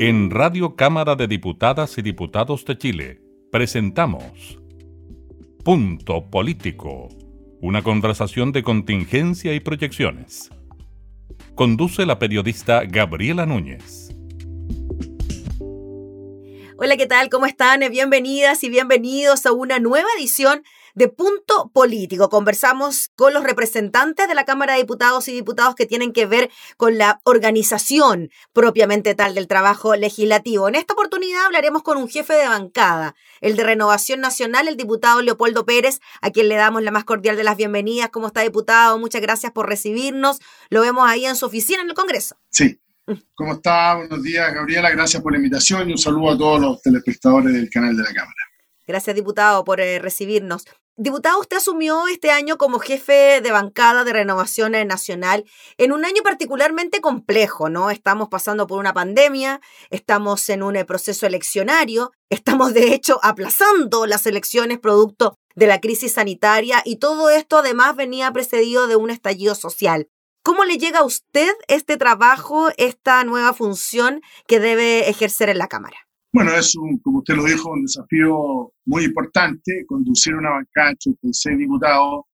En Radio Cámara de Diputadas y Diputados de Chile presentamos Punto Político, una conversación de contingencia y proyecciones. Conduce la periodista Gabriela Núñez. Hola, ¿qué tal? ¿Cómo están? Bienvenidas y bienvenidos a una nueva edición de Punto Político. Conversamos con los representantes de la Cámara de Diputados y Diputados que tienen que ver con la organización propiamente tal del trabajo legislativo. En esta oportunidad hablaremos con un jefe de bancada, el de Renovación Nacional, el diputado Leopoldo Pérez, a quien le damos la más cordial de las bienvenidas. ¿Cómo está, diputado? Muchas gracias por recibirnos. Lo vemos ahí en su oficina en el Congreso. Sí, ¿Cómo está? Buenos días, Gabriela. Gracias por la invitación y un saludo a todos los telespectadores del canal de la Cámara. Gracias, diputado, por eh, recibirnos. Diputado, usted asumió este año como jefe de bancada de Renovación Nacional en un año particularmente complejo, ¿no? Estamos pasando por una pandemia, estamos en un eh, proceso eleccionario, estamos de hecho aplazando las elecciones producto de la crisis sanitaria y todo esto además venía precedido de un estallido social. ¿Cómo le llega a usted este trabajo, esta nueva función que debe ejercer en la Cámara? Bueno, es, un, como usted lo dijo, un desafío muy importante. Conducir una bancada de 86 diputados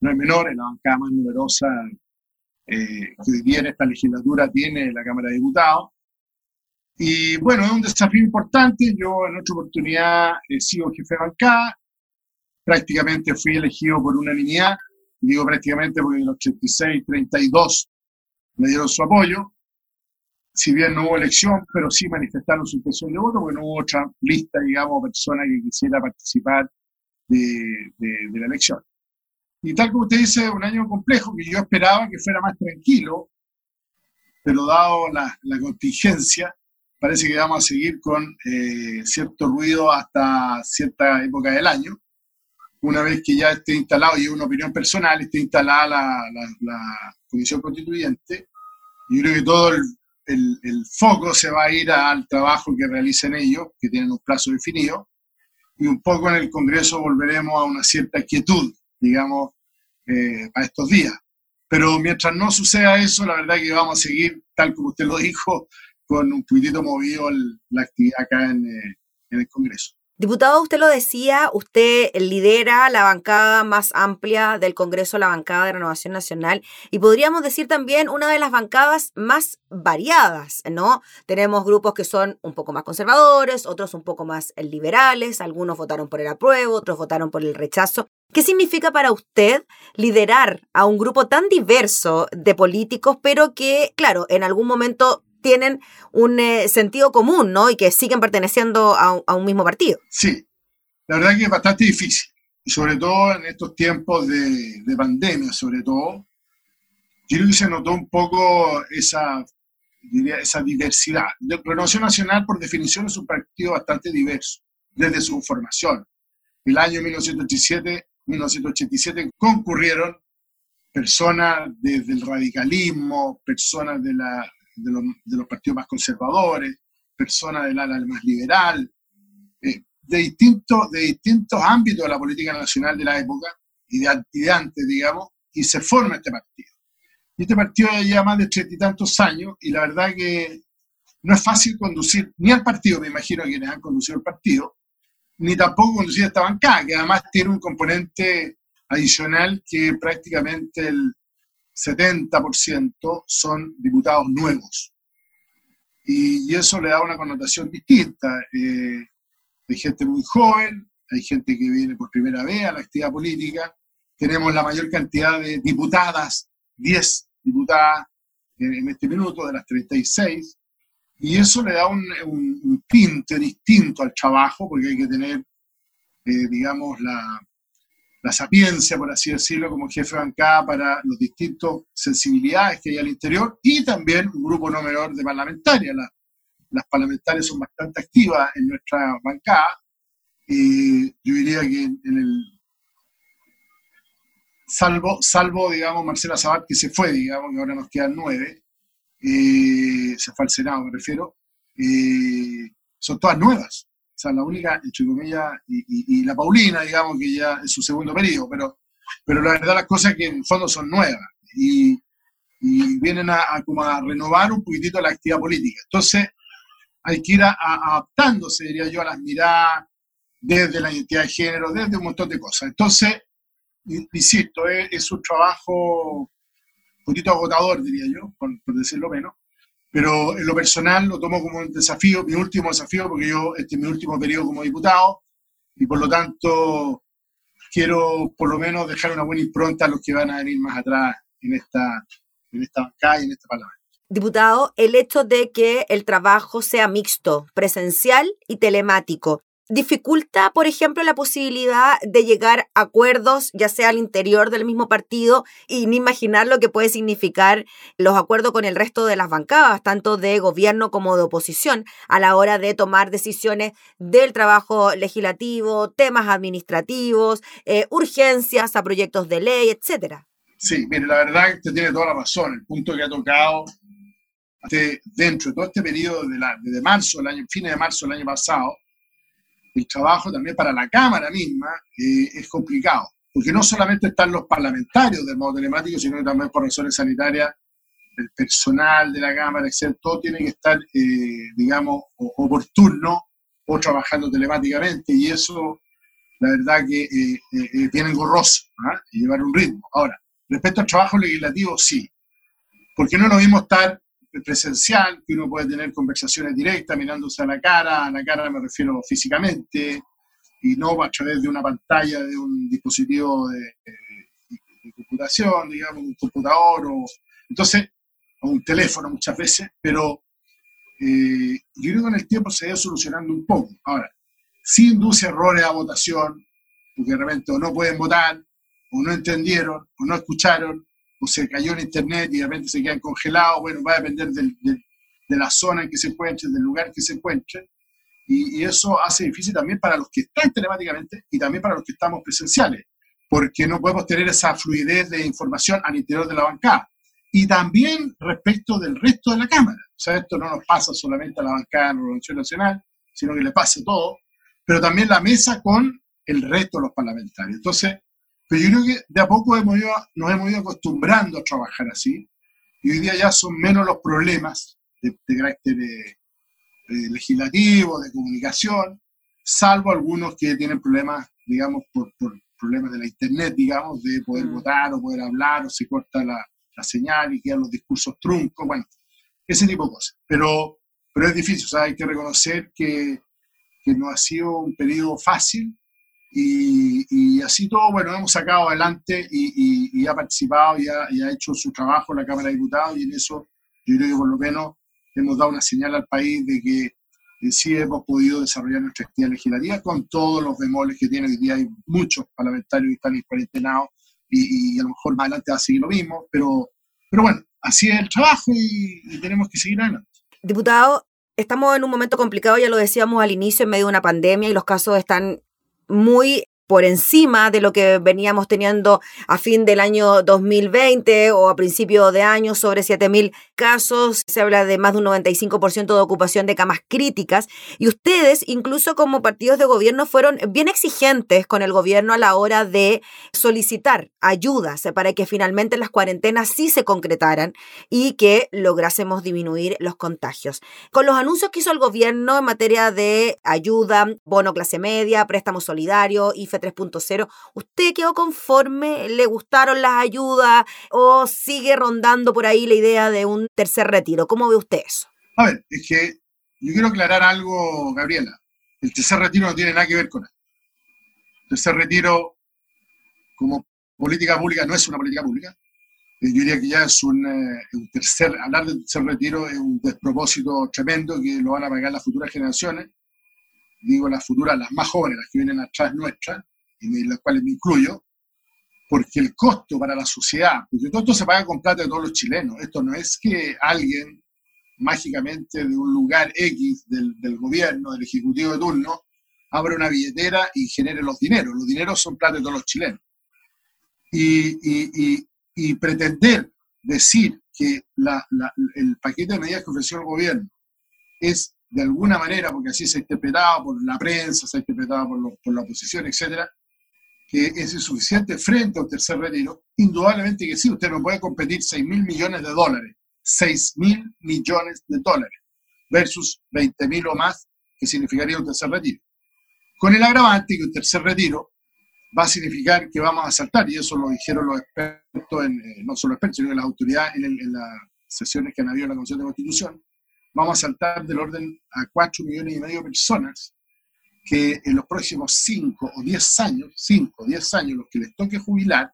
no es menor, es la bancada más numerosa eh, que hoy esta legislatura tiene la Cámara de Diputados. Y bueno, es un desafío importante. Yo en otra oportunidad he sido jefe de bancada. Prácticamente fui elegido por unanimidad. Digo prácticamente porque en los 86, 32 me dieron su apoyo si bien no hubo elección, pero sí manifestaron su intención de voto, porque no hubo otra lista, digamos, persona que quisiera participar de, de, la elección. Y tal como usted dice, un año complejo que yo esperaba que fuera más tranquilo, pero dado la, la contingencia, parece que vamos a seguir con eh, cierto ruido hasta cierta época del año. Una vez que ya esté instalado, y es una opinión personal, esté instalada la, la, la Comisión Constituyente, yo creo que todo el, el, foco se va a ir al trabajo que realicen ellos, que tienen un plazo definido, y un poco en el Congreso volveremos a una cierta quietud, digamos, eh, a estos días. Pero mientras no suceda eso, la verdad que vamos a seguir, tal como usted lo dijo, con un poquitito movido la actividad acá en, eh, en el Congreso. Diputado, usted lo decía, usted lidera la bancada más amplia del Congreso, la bancada de Renovación Nacional, y podríamos decir también una de las bancadas más variadas, ¿no? Tenemos grupos que son un poco más conservadores, otros un poco más liberales, algunos votaron por el apruebo, otros votaron por el rechazo. ¿Qué significa para usted liderar a un grupo tan diverso de políticos, pero que, claro, en algún momento tienen un eh, sentido común, ¿no? Y que siguen perteneciendo a, un mismo partido. Sí, la verdad que es bastante difícil, sobre todo en estos tiempos de, pandemia, sobre todo. Yo creo que se notó un poco esa, diría, esa diversidad. La Renovación Nacional, por definición, es un partido bastante diverso desde su formación. El año 1987, 1987 concurrieron personas desde el radicalismo, personas de la de los, partidos más conservadores, personas del ala más liberal, eh, de, distintos, de distintos ámbitos de la política nacional de la época y de, antes, digamos, y se forma este partido. Y este partido ya lleva más de treinta y tantos años y la verdad que no es fácil conducir ni al partido, me imagino a quienes han conducido el partido, ni tampoco conducir esta bancada, que además tiene un componente adicional que prácticamente el 70% son diputados nuevos. Y, eso le da una connotación distinta. Eh, hay gente muy joven, hay gente que viene por primera vez a la actividad política. Tenemos la mayor cantidad de diputadas, 10 diputadas en, este minuto de las 36. Y eso le da un, un, tinte distinto al trabajo, porque hay que tener, eh, digamos, la, la sapiencia, por así decirlo, como jefe de bancada para los distintos sensibilidades que hay al interior y también un grupo no menor de parlamentarias. las parlamentarias son bastante activas en nuestra bancada. y yo diría que en, el. Salvo, salvo, digamos, Marcela Sabat, que se fue, digamos, que ahora nos quedan nueve, eh, se fue al Senado, me refiero, eh, son todas nuevas. O sea, la única, entre comillas, y, la Paulina, digamos, que ya es su segundo periodo, pero, pero la verdad las cosas que en el fondo son nuevas y, vienen a, como a renovar un poquitito la actividad política. Entonces, hay que ir adaptándose, diría yo, a las miradas desde la identidad de género, desde un montón de cosas. Entonces, insisto, es, un trabajo un poquito agotador, diría yo, por, decirlo menos, pero en lo personal lo tomo como un desafío, mi último desafío, porque yo, este es mi último periodo como diputado, y por lo tanto quiero por lo menos dejar una buena impronta a los que van a venir más atrás en esta, en esta bancada y en este parlamento. Diputado, el hecho de que el trabajo sea mixto, presencial y telemático, dificulta, por ejemplo, la posibilidad de llegar a acuerdos, ya sea al interior del mismo partido, y ni imaginar lo que puede significar los acuerdos con el resto de las bancadas, tanto de gobierno como de oposición, a la hora de tomar decisiones del trabajo legislativo, temas administrativos, eh, urgencias a proyectos de ley, etcétera. Sí, mire, la verdad que usted tiene toda la razón. El punto que ha tocado dentro de todo este periodo de, la, de marzo, el año, fines de marzo del año pasado, el trabajo también para la Cámara misma eh, es complicado, porque no solamente están los parlamentarios del modo telemático, sino que también por razones sanitarias, el personal de la Cámara, etc., todo tiene que estar, eh, digamos, o, o trabajando telemáticamente, y eso, la verdad que eh, eh es engorroso, ¿ah? y llevar un ritmo. Ahora, respecto al trabajo legislativo, sí, porque no lo mismo estar presencial, que uno puede tener conversaciones directas mirándose a la cara, a la cara me refiero físicamente, y no a través de una pantalla de un dispositivo de, computación, digamos, un computador, o, entonces, o un teléfono muchas veces, pero eh, yo creo que en el tiempo se ha ido solucionando un poco. Ahora, sí induce errores a votación, porque de repente o no pueden votar, o no entendieron, o no escucharon, o se cayó en internet y de repente se quedan congelados, bueno, va a depender de la zona en que se encuentren, del lugar que se encuentren, y, eso hace difícil también para los que están telemáticamente y también para los que estamos presenciales, porque no podemos tener esa fluidez de información al interior de la bancada. Y también respecto del resto de la Cámara. O sea, esto no nos pasa solamente a la bancada de la Revolución Nacional, sino que le pasa todo, pero también la mesa con el resto de los parlamentarios. Entonces, pero yo creo que de a poco hemos nos hemos ido acostumbrando a trabajar así y hoy día ya son menos los problemas de, carácter eh, eh, legislativo, de comunicación, salvo algunos que tienen problemas, digamos, por, problemas de la internet, digamos, de poder mm. votar o poder hablar o se corta la, señal y quedan los discursos truncos, bueno, ese tipo de cosas. Pero, pero es difícil, o sea, hay que reconocer que, que no ha sido un periodo fácil, y, así todo, bueno, hemos sacado adelante y, ha participado y ha, hecho su trabajo en la Cámara de Diputados y en eso yo creo que por lo menos hemos dado una señal al país de que sí hemos podido desarrollar nuestra actividad legislativa con todos los bemoles que tiene hoy día. Hay muchos parlamentarios que están cuarentenados y, y a lo mejor más adelante va a seguir lo mismo, pero, pero bueno, así es el trabajo y tenemos que seguir adelante. Diputado, estamos en un momento complicado, ya lo decíamos al inicio, en medio de una pandemia y los casos están muy por encima de lo que veníamos teniendo a fin del año 2020 o a principio de año, sobre 7.000 casos. Se habla de más de un 95% de ocupación de camas críticas. Y ustedes, incluso como partidos de gobierno, fueron bien exigentes con el gobierno a la hora de solicitar ayudas para que finalmente las cuarentenas sí se concretaran y que lográsemos disminuir los contagios. Con los anuncios que hizo el gobierno en materia de ayuda, bono clase media, préstamo solidario y 3.0, ¿usted quedó conforme? ¿Le gustaron las ayudas o sigue rondando por ahí la idea de un tercer retiro? ¿Cómo ve usted eso? A ver, es que yo quiero aclarar algo, Gabriela. El tercer retiro no tiene nada que ver con eso. El tercer retiro, como política pública, no es una política pública. Eh, yo diría que ya es un, eh, un, tercer, hablar del tercer retiro es un despropósito tremendo que lo van a pagar las futuras generaciones digo las futuras, las más jóvenes, las que vienen atrás nuestras, y las cuales me incluyo, porque el costo para la sociedad, porque todo esto se paga con plata de todos los chilenos, esto no es que alguien mágicamente de un lugar X del, del gobierno, del ejecutivo de turno, abra una billetera y genere los dineros, los dineros son plata de todos los chilenos. Y, y, y, pretender decir que la, el paquete de medidas que ofreció el gobierno es de alguna manera, porque así se ha interpretado por la prensa, se ha interpretado por, por la oposición, etcétera, que es insuficiente frente a un tercer retiro, indudablemente que sí, usted no puede competir 6 mil millones de dólares, 6 mil millones de dólares. versus 20.000 o más, que significaría un tercer retiro. Con el agravante que un tercer retiro va a significar que vamos a saltar, y eso lo dijeron los expertos, en, eh, no solo expertos, sino las autoridades en, en, las sesiones que han habido en la Comisión de Constitución, vamos a saltar del orden a 4 millones y medio de personas que en los próximos 5 o 10 años, 5 o 10 años, los que les toque jubilar,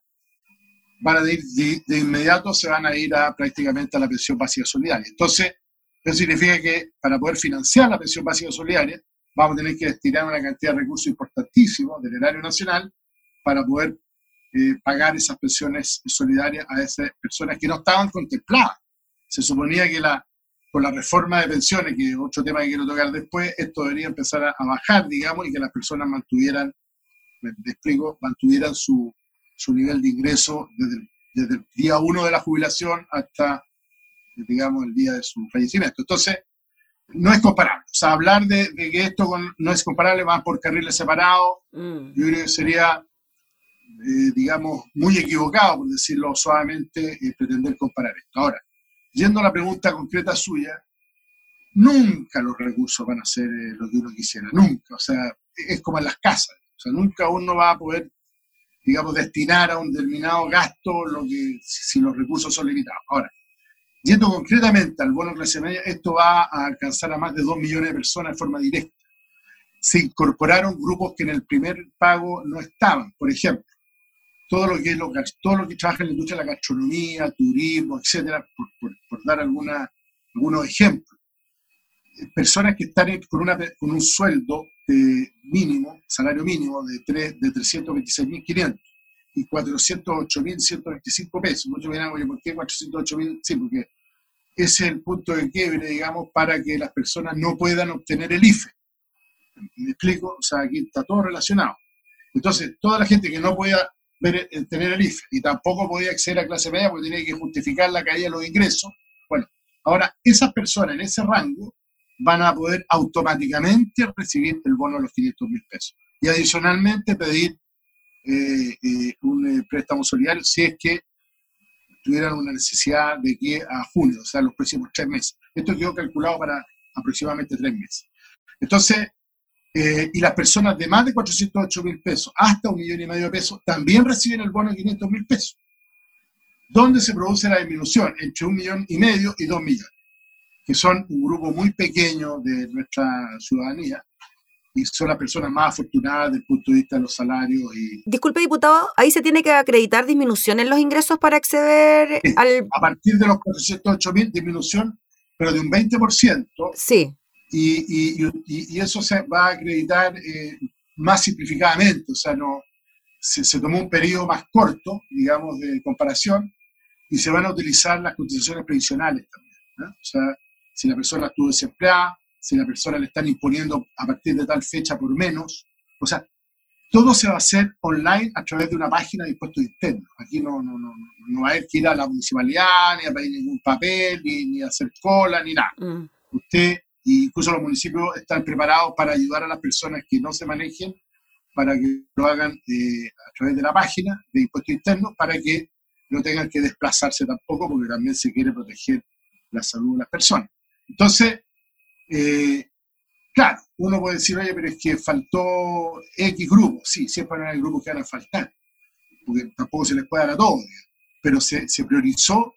van a ir de, de, inmediato se van a ir a prácticamente a la pensión básica solidaria. Entonces, eso significa que para poder financiar la pensión básica solidaria, vamos a tener que destinar una cantidad de recursos importantísimos del erario nacional para poder eh, pagar esas pensiones solidarias a esas personas que no estaban contempladas. Se suponía que la, con la reforma de pensiones, que es otro tema que quiero tocar después, esto debería empezar a, a bajar, digamos, y que las personas mantuvieran, me, explico, mantuvieran su, su nivel de ingreso desde el, desde el día uno de la jubilación hasta, digamos, el día de su fallecimiento. Entonces, no es comparable. O sea, hablar de, de que esto con, no es comparable, van por carriles separados, mm. yo creo que sería eh, digamos, muy equivocado, por decirlo suavemente, eh, pretender comparar esto. Ahora, yendo a la pregunta concreta suya, nunca los recursos van a ser eh, lo que uno quisiera, nunca. O sea, es como en las casas. O sea, nunca uno va a poder, digamos, destinar a un determinado gasto lo que, si los recursos son limitados. Ahora, yendo concretamente al bono clase media, esto va a alcanzar a más de 2 millones de personas de forma directa. Se incorporaron grupos que en el primer pago no estaban. Por ejemplo, todo lo que es lo, todo lo que trabaja en la industria de la gastronomía, turismo, etcétera, por, dar alguna, algunos ejemplos. Personas que están con, un sueldo de mínimo, salario mínimo de, 3, de 326.500 y 408.125 pesos. Muchos dirán, oye, ¿por qué 408.000? Sí, porque ese es el punto de quiebre, digamos, para que las personas no puedan obtener el IFE. ¿Me explico? O sea, aquí está todo relacionado. Entonces, toda la gente que no pueda tener el IFE y tampoco podía acceder a clase media porque tenía que justificar la caída de los ingresos. Bueno, ahora esas personas en ese rango van a poder automáticamente recibir el bono de los 500 mil pesos y adicionalmente pedir eh, eh, un eh, préstamo solidario si es que tuvieran una necesidad de que a junio, o sea, los próximos tres meses. Esto quedó calculado para aproximadamente tres meses. Entonces, eh, y las personas de más de 408 mil pesos hasta un millón y medio de pesos también reciben el bono de 500 mil pesos. ¿Dónde se produce la disminución? Entre un millón y medio y dos millones, que son un grupo muy pequeño de nuestra ciudadanía y son las personas más afortunadas desde el punto de vista de los salarios. Y... Disculpe, diputado, ahí se tiene que acreditar disminución en los ingresos para acceder al... A partir de los 408 mil, disminución, pero de un 20%. Sí y, y, y, eso se va a acreditar eh, más simplificadamente, o sea, no, se, se, tomó un periodo más corto, digamos, de comparación, y se van a utilizar las cotizaciones previsionales también. O sea, si la persona estuvo desempleada, si la persona le están imponiendo a partir de tal fecha por menos, o sea, todo se va a hacer online a través de una página de impuestos internos. Aquí no, no, no, no va a haber que ir a la municipalidad, ni a pedir ningún papel, ni, ni hacer cola, ni nada. Mm. Usted y incluso los municipios están preparados para ayudar a las personas que no se manejen, para que lo hagan eh, a través de la página de impuestos internos, para que no tengan que desplazarse tampoco, porque también se quiere proteger la salud de las personas. Entonces, eh, claro, uno puede decir, oye, pero es que faltó X grupos. Sí, siempre van a haber grupos que van a faltar, porque tampoco se les puede dar a todos, pero se, se priorizó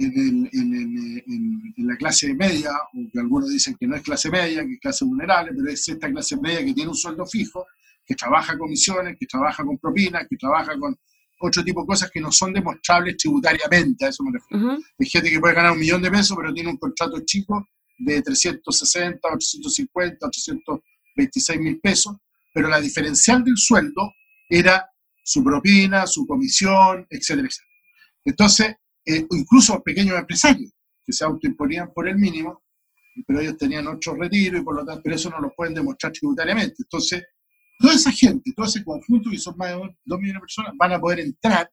en, la clase media, o que algunos dicen que no es clase media, que es clase vulnerable, pero es esta clase media que tiene un sueldo fijo, que trabaja con comisiones, que trabaja con propinas, que trabaja con otro tipo de cosas que no son demostrables tributariamente, a eso me refiero. Hay gente que puede ganar un millón de pesos, pero tiene un contrato chico de 360, 850, 826 mil pesos, pero la diferencial del sueldo era su propina, su comisión, etcétera, etcétera. Entonces, eh, incluso pequeños empresarios que se autoimponían por el mínimo, pero ellos tenían otro retiro y por lo tanto, pero eso no lo pueden demostrar tributariamente. Entonces, toda esa gente, todo ese conjunto, que son más de 2 millones de personas, van a poder entrar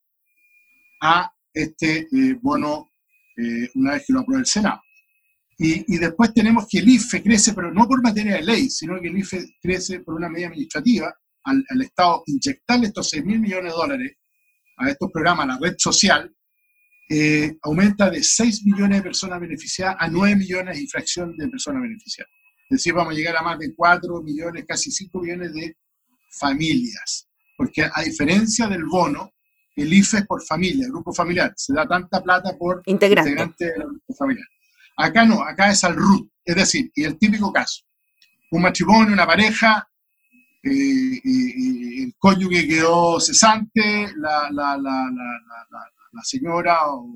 a este eh, bono eh, una vez que lo apruebe el Senado. Y, y, después tenemos que el IFE crece, pero no por materia de ley, sino que el IFE crece por una medida administrativa, al, al Estado inyectarle estos 6 mil millones de dólares a estos programas, a la red social, eh, aumenta de 6 millones de personas beneficiadas a 9 millones y fracción de personas beneficiadas. Es decir, vamos a llegar a más de 4 millones, casi 5 millones de familias. Porque a diferencia del bono, el IFE es por familia, grupo familiar. Se da tanta plata por integrante, integrante del grupo familiar. Acá no, acá es al RUT. Es decir, y el típico caso, un matrimonio, una pareja, eh, el cónyuge quedó cesante, la, la, la, la señora o,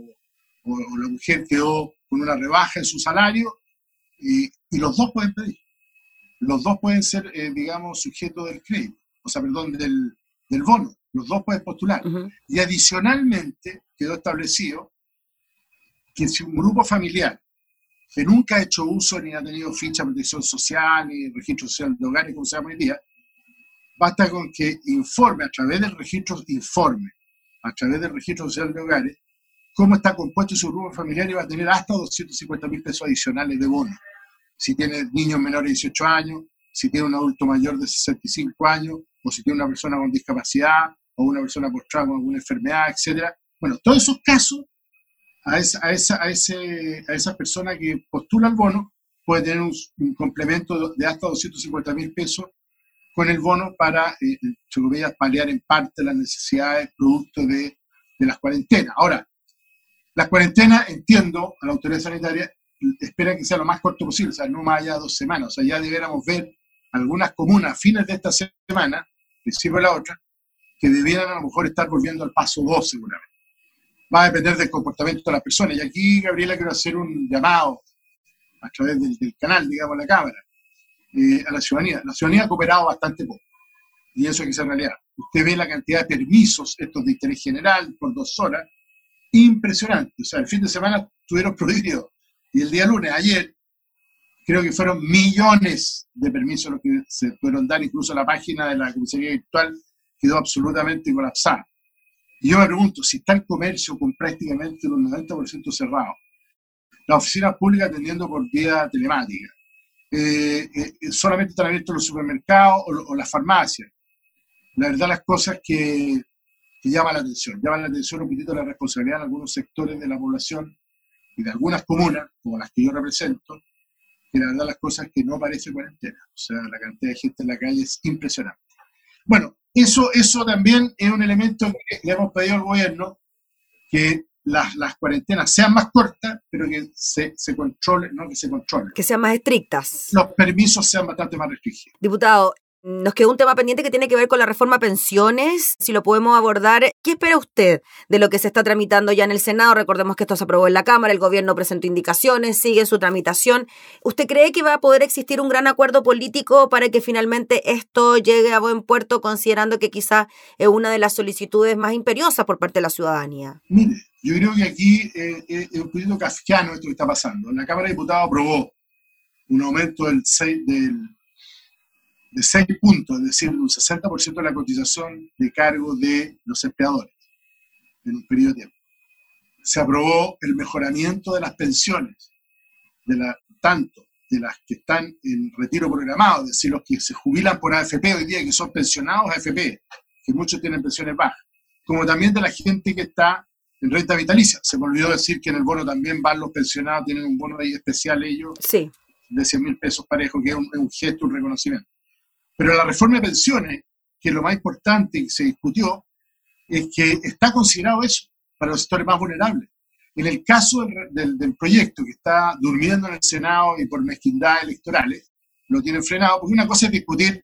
la mujer quedó con una rebaja en su salario y, y los dos pueden pedir. Los dos pueden ser, eh, digamos, sujetos del crédito, o sea, perdón, del, del bono. Los dos pueden postular. Y adicionalmente quedó establecido que si un grupo familiar que nunca ha hecho uso ni ha tenido ficha de protección social ni registro social de hogares, como se llama hoy día, basta con que informe a través del registro, informe a través del registro social de hogares cómo está compuesto su grupo familiar y va a tener hasta 250 mil pesos adicionales de bono. Si tiene niños menores de 18 años, si tiene un adulto mayor de 65 años, o si tiene una persona con discapacidad, o una persona postrada con alguna enfermedad, etc. Bueno, todos esos casos a esa, a esa, a ese, a esa persona que postula el bono puede tener un, complemento de hasta 250 mil pesos con el bono para, eh, eh paliar en parte las necesidades producto de, de las cuarentenas. Ahora, las cuarentenas, entiendo, a la autoridad sanitaria espera que sea lo más corto posible, o sea, no más allá de dos semanas. O sea, ya debiéramos ver algunas comunas a fines de esta semana, principio de la otra, que debieran a lo mejor estar volviendo al paso 2 seguramente va a depender del comportamiento de las personas. Y aquí, Gabriela, quiero hacer un llamado a través del, canal, digamos, la Cámara, eh, a la ciudadanía. La ciudadanía ha cooperado bastante poco, y eso es que es realidad. Usted ve la cantidad de permisos, estos de interés general, por dos horas, impresionante. O sea, el fin de semana tuvieron prohibido, y el día lunes, ayer, creo que fueron millones de permisos los que se pudieron dar, incluso la página de la comisaría virtual quedó absolutamente colapsada. Y yo me pregunto, si está el comercio con prácticamente un 90% cerrado, la oficina pública atendiendo por vía telemática, eh, eh, solamente están abiertos los supermercados o, las farmacias. La verdad, las cosas que, llaman la atención, llaman la atención un poquito la responsabilidad de algunos sectores de la población y de algunas comunas, como las que yo represento, que la verdad las cosas que no parece cuarentena. O sea, la cantidad de gente en la calle es impresionante. Bueno, eso, eso también es un elemento que le hemos pedido al gobierno, que las, las cuarentenas sean más cortas, pero que se, se controlen, no que se controlen. Que sean más estrictas. Los permisos sean bastante más restringidos. Diputado, nos quedó un tema pendiente que tiene que ver con la reforma pensiones, si lo podemos abordar. ¿Qué espera usted de lo que se está tramitando ya en el Senado? Recordemos que esto se aprobó en la Cámara, el gobierno presentó indicaciones, sigue su tramitación. ¿Usted cree que va a poder existir un gran acuerdo político para que finalmente esto llegue a buen puerto, considerando que quizá es una de las solicitudes más imperiosas por parte de la ciudadanía? Mire, yo creo que aquí eh, eh, es un poquito kafkiano esto que está pasando. La Cámara de Diputados aprobó un aumento del 6, del de 6 puntos, es decir, un 60% de la cotización de cargo de los empleadores en un periodo de tiempo. Se aprobó el mejoramiento de las pensiones, de la, tanto de las que están en retiro programado, es decir, los que se jubilan por AFP hoy día, que son pensionados AFP, que muchos tienen pensiones bajas, como también de la gente que está en renta vitalicia. Se me olvidó decir que en el bono también van los pensionados, tienen un bono ahí especial ellos, sí. de 100 mil pesos parejo, que es un, es un gesto, un reconocimiento. Pero la reforma de pensiones, que es lo más importante que se discutió, es que está considerado eso para los sectores más vulnerables. En el caso del, proyecto que está durmiendo en el Senado y por mezquindades electorales, lo tienen frenado, porque una cosa es discutir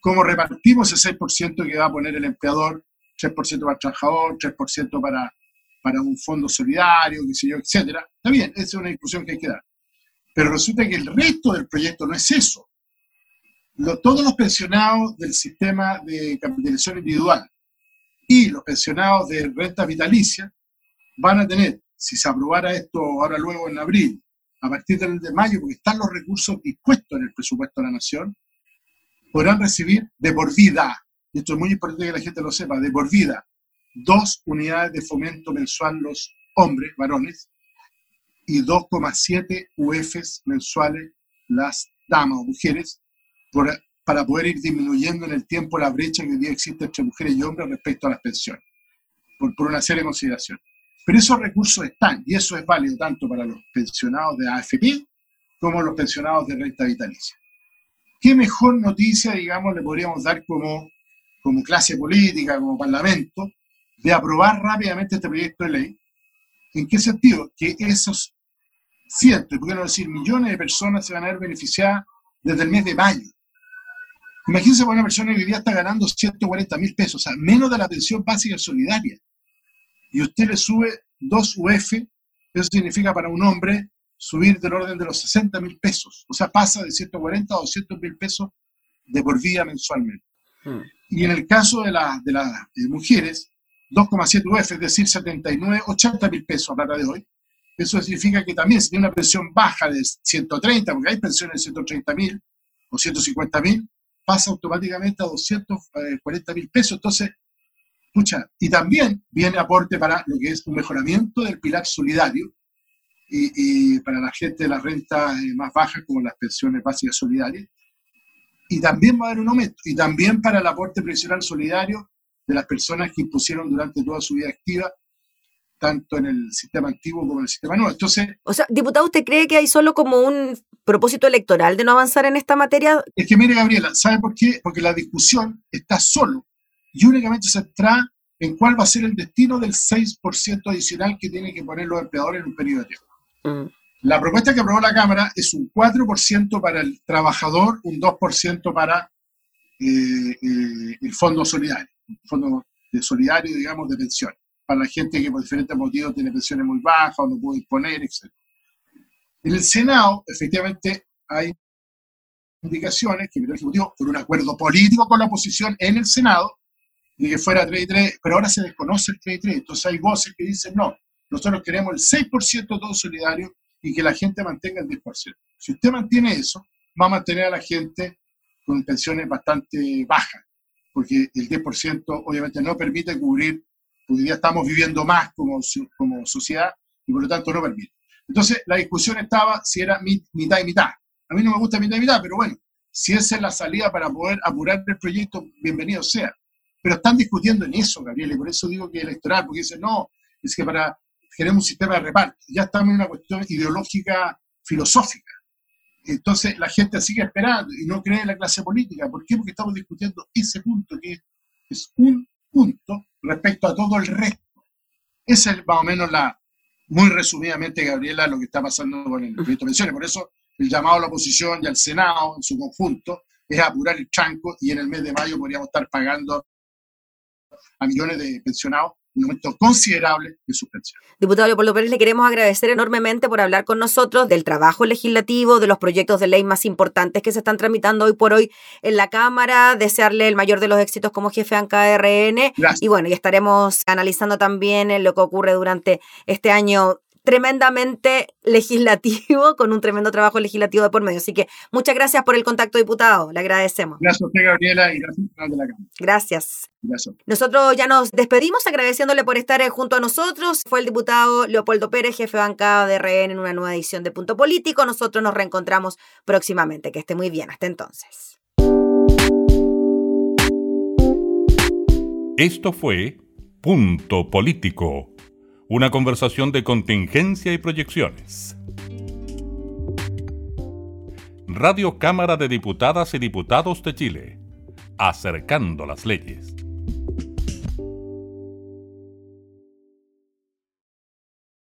cómo repartimos ese 6% que va a poner el empleador, 3% para el trabajador, 3% para, para un fondo solidario, qué sé yo, etc. Está bien, esa es una discusión que hay que dar. Pero resulta que el resto del proyecto no es eso todos los pensionados del sistema de capitalización individual y los pensionados de renta vitalicia van a tener, si se aprobara esto ahora luego en abril, a partir del de mayo, porque están los recursos dispuestos en el presupuesto de la nación, podrán recibir de por vida, y esto es muy importante que la gente lo sepa, de por vida, dos unidades de fomento mensual los hombres, varones, y 2,7 UFs mensuales las damas o mujeres, para poder ir disminuyendo en el tiempo la brecha que hoy día existe entre mujeres y hombres respecto a las pensiones, por, una serie de consideraciones. Pero esos recursos están y eso es válido tanto para los pensionados de AFP como los pensionados de renta vitalicia. ¿Qué mejor noticia, digamos, le podríamos dar como, como clase política, como parlamento, de aprobar rápidamente este proyecto de ley? ¿En qué sentido? Que esos cientos, por qué no decir millones de personas se van a ver beneficiadas desde el mes de mayo. Imagínense una persona que hoy día está ganando 140 mil pesos, o sea, menos de la pensión básica solidaria. Y usted le sube dos UF, eso significa para un hombre subir del orden de los 60 mil pesos. O sea, pasa de 140 a 200 mil pesos de por vida mensualmente. Hmm. Y en el caso de, de las mujeres, 2,7 UF, es decir, 79, 80 mil pesos a plata de hoy. Eso significa que también si tiene una pensión baja de 130, porque hay pensiones de 130 mil o 150 mil, pasa automáticamente a 240 mil pesos. Entonces, escucha, y también viene aporte para lo que es un mejoramiento del pilar solidario y, para la gente de las rentas eh, más bajas, como las pensiones básicas solidarias. Y también va a haber un aumento. Y también para el aporte previsional solidario de las personas que impusieron durante toda su vida activa tanto en el sistema antiguo como en el sistema nuevo. Entonces, o sea, diputado, ¿usted cree que hay solo como un propósito electoral de no avanzar en esta materia? Es que mire, Gabriela, ¿sabe por qué? Porque la discusión está solo y únicamente se centra en cuál va a ser el destino del 6% adicional que tienen que poner los empleadores en un periodo de tiempo. Mm. La propuesta que aprobó la Cámara es un 4% para el trabajador, un 2% para eh, eh, el fondo solidario, el fondo de solidario, digamos, de pensiones para la gente que por diferentes motivos tiene pensiones muy bajas o no puede disponer, etc. En el Senado, efectivamente, hay indicaciones que el Ejecutivo, por un acuerdo político con la oposición en el Senado, de que fuera 3 y 3, pero ahora se desconoce el 3 y 3. Entonces hay voces que dicen, no, nosotros queremos el 6% todo solidario y que la gente mantenga el 10%. Si usted mantiene eso, va a mantener a la gente con pensiones bastante bajas, porque el 10% obviamente no permite cubrir porque ya estamos viviendo más como sociedad y por lo tanto no permite. Entonces, la discusión estaba si era mitad y mitad. A mí no me gusta mitad y mitad, pero bueno, si esa es la salida para poder apurar el proyecto, bienvenido sea. Pero están discutiendo en eso, Gabriel, y por eso digo que electoral, porque dicen, no, es que para queremos un sistema de reparto. Ya estamos en una cuestión ideológica, filosófica. Entonces la gente sigue esperando y no cree en la clase política. ¿Por qué? Porque estamos discutiendo ese punto, que es un punto respecto a todo el resto. Esa es más o menos la, muy resumidamente, Gabriela, lo que está pasando con el proyecto de pensiones. Por eso el llamado a la oposición y al Senado en su conjunto es apurar el chanco y en el mes de mayo podríamos estar pagando a millones de pensionados un aumento considerable de su pensión. Diputado Leopoldo Pérez, le queremos agradecer enormemente por hablar con nosotros del trabajo legislativo, de los proyectos de ley más importantes que se están tramitando hoy por hoy en la Cámara, desearle el mayor de los éxitos como jefe de ANCA-RN. Y bueno, y estaremos analizando también lo que ocurre durante este año tremendamente legislativo, con un tremendo trabajo legislativo de por medio. Así que muchas gracias por el contacto, diputado. Le agradecemos. Gracias a usted, Gabriela, y gracias de la Cámara. Gracias. Nosotros ya nos despedimos agradeciéndole por estar junto a nosotros. Fue el diputado Leopoldo Pérez, jefe de bancada de RN en una nueva edición de Punto Político. Nosotros nos reencontramos próximamente. Que esté muy bien. Hasta entonces. Esto fue Punto Político una conversación de contingencia y proyecciones. Radio Cámara de Diputadas y Diputados de Chile, acercando las leyes.